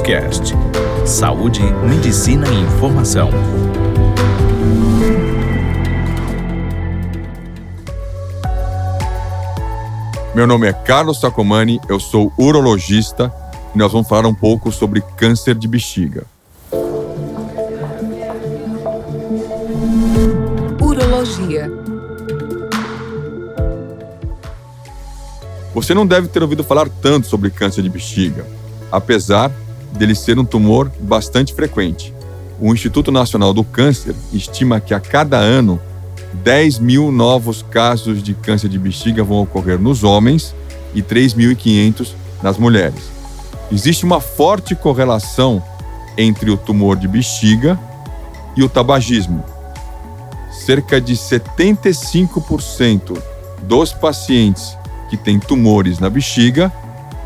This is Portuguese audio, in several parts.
Cast. Saúde, medicina e informação. Meu nome é Carlos Sacomani, eu sou urologista e nós vamos falar um pouco sobre câncer de bexiga. Urologia. Você não deve ter ouvido falar tanto sobre câncer de bexiga, apesar dele ser um tumor bastante frequente. O Instituto Nacional do Câncer estima que a cada ano 10 mil novos casos de câncer de bexiga vão ocorrer nos homens e 3.500 nas mulheres. Existe uma forte correlação entre o tumor de bexiga e o tabagismo. Cerca de 75% dos pacientes que têm tumores na bexiga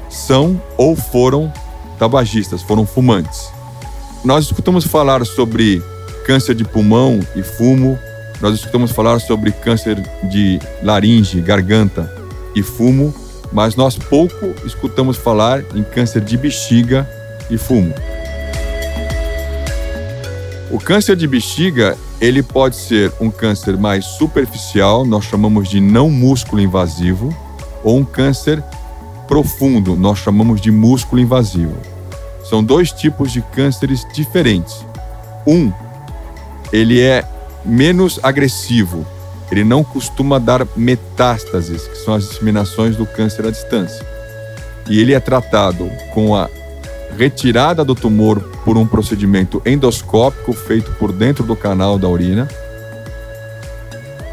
são ou foram tabagistas, foram fumantes. Nós escutamos falar sobre câncer de pulmão e fumo, nós escutamos falar sobre câncer de laringe, garganta e fumo, mas nós pouco escutamos falar em câncer de bexiga e fumo. O câncer de bexiga, ele pode ser um câncer mais superficial, nós chamamos de não músculo invasivo, ou um câncer profundo, nós chamamos de músculo invasivo. São dois tipos de cânceres diferentes. Um, ele é menos agressivo. Ele não costuma dar metástases, que são as disseminações do câncer à distância. E ele é tratado com a retirada do tumor por um procedimento endoscópico feito por dentro do canal da urina.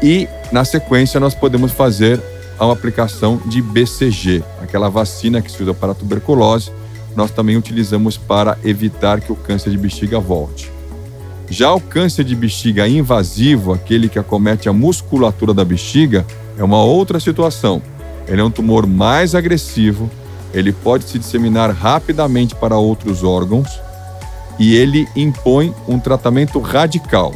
E, na sequência, nós podemos fazer a aplicação de BCG, aquela vacina que se usa para tuberculose, nós também utilizamos para evitar que o câncer de bexiga volte. Já o câncer de bexiga invasivo, aquele que acomete a musculatura da bexiga, é uma outra situação. Ele é um tumor mais agressivo, ele pode se disseminar rapidamente para outros órgãos e ele impõe um tratamento radical,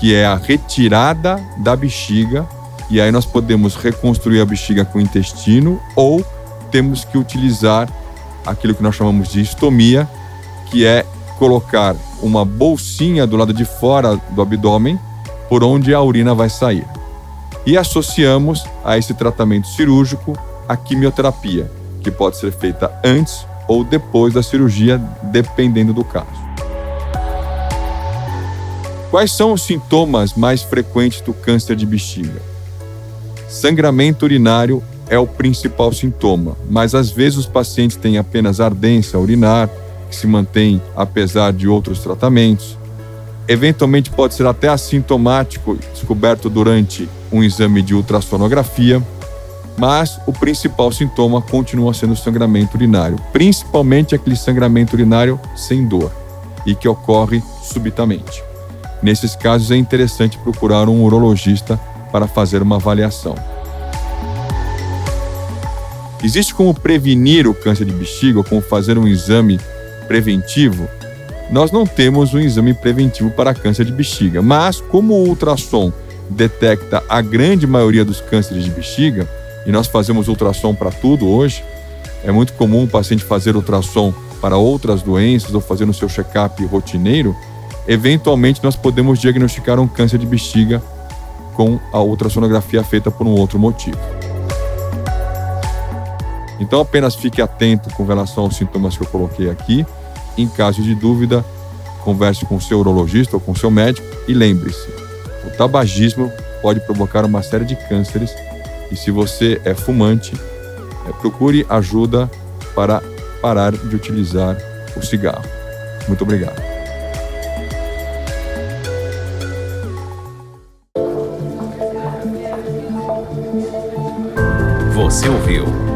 que é a retirada da bexiga, e aí nós podemos reconstruir a bexiga com o intestino ou temos que utilizar aquilo que nós chamamos de estomia, que é colocar uma bolsinha do lado de fora do abdômen por onde a urina vai sair. E associamos a esse tratamento cirúrgico a quimioterapia, que pode ser feita antes ou depois da cirurgia, dependendo do caso. Quais são os sintomas mais frequentes do câncer de bexiga? Sangramento urinário é o principal sintoma, mas às vezes os pacientes têm apenas ardência urinar, que se mantém apesar de outros tratamentos. Eventualmente pode ser até assintomático, descoberto durante um exame de ultrassonografia, mas o principal sintoma continua sendo o sangramento urinário, principalmente aquele sangramento urinário sem dor e que ocorre subitamente. Nesses casos é interessante procurar um urologista para fazer uma avaliação. Existe como prevenir o câncer de bexiga ou como fazer um exame preventivo, nós não temos um exame preventivo para câncer de bexiga, mas como o ultrassom detecta a grande maioria dos cânceres de bexiga, e nós fazemos ultrassom para tudo hoje, é muito comum o paciente fazer ultrassom para outras doenças ou fazer o seu check-up rotineiro, eventualmente nós podemos diagnosticar um câncer de bexiga com a ultrassonografia feita por um outro motivo. Então apenas fique atento com relação aos sintomas que eu coloquei aqui. Em caso de dúvida, converse com seu urologista ou com seu médico e lembre-se, o tabagismo pode provocar uma série de cânceres e se você é fumante, é, procure ajuda para parar de utilizar o cigarro. Muito obrigado. Você ouviu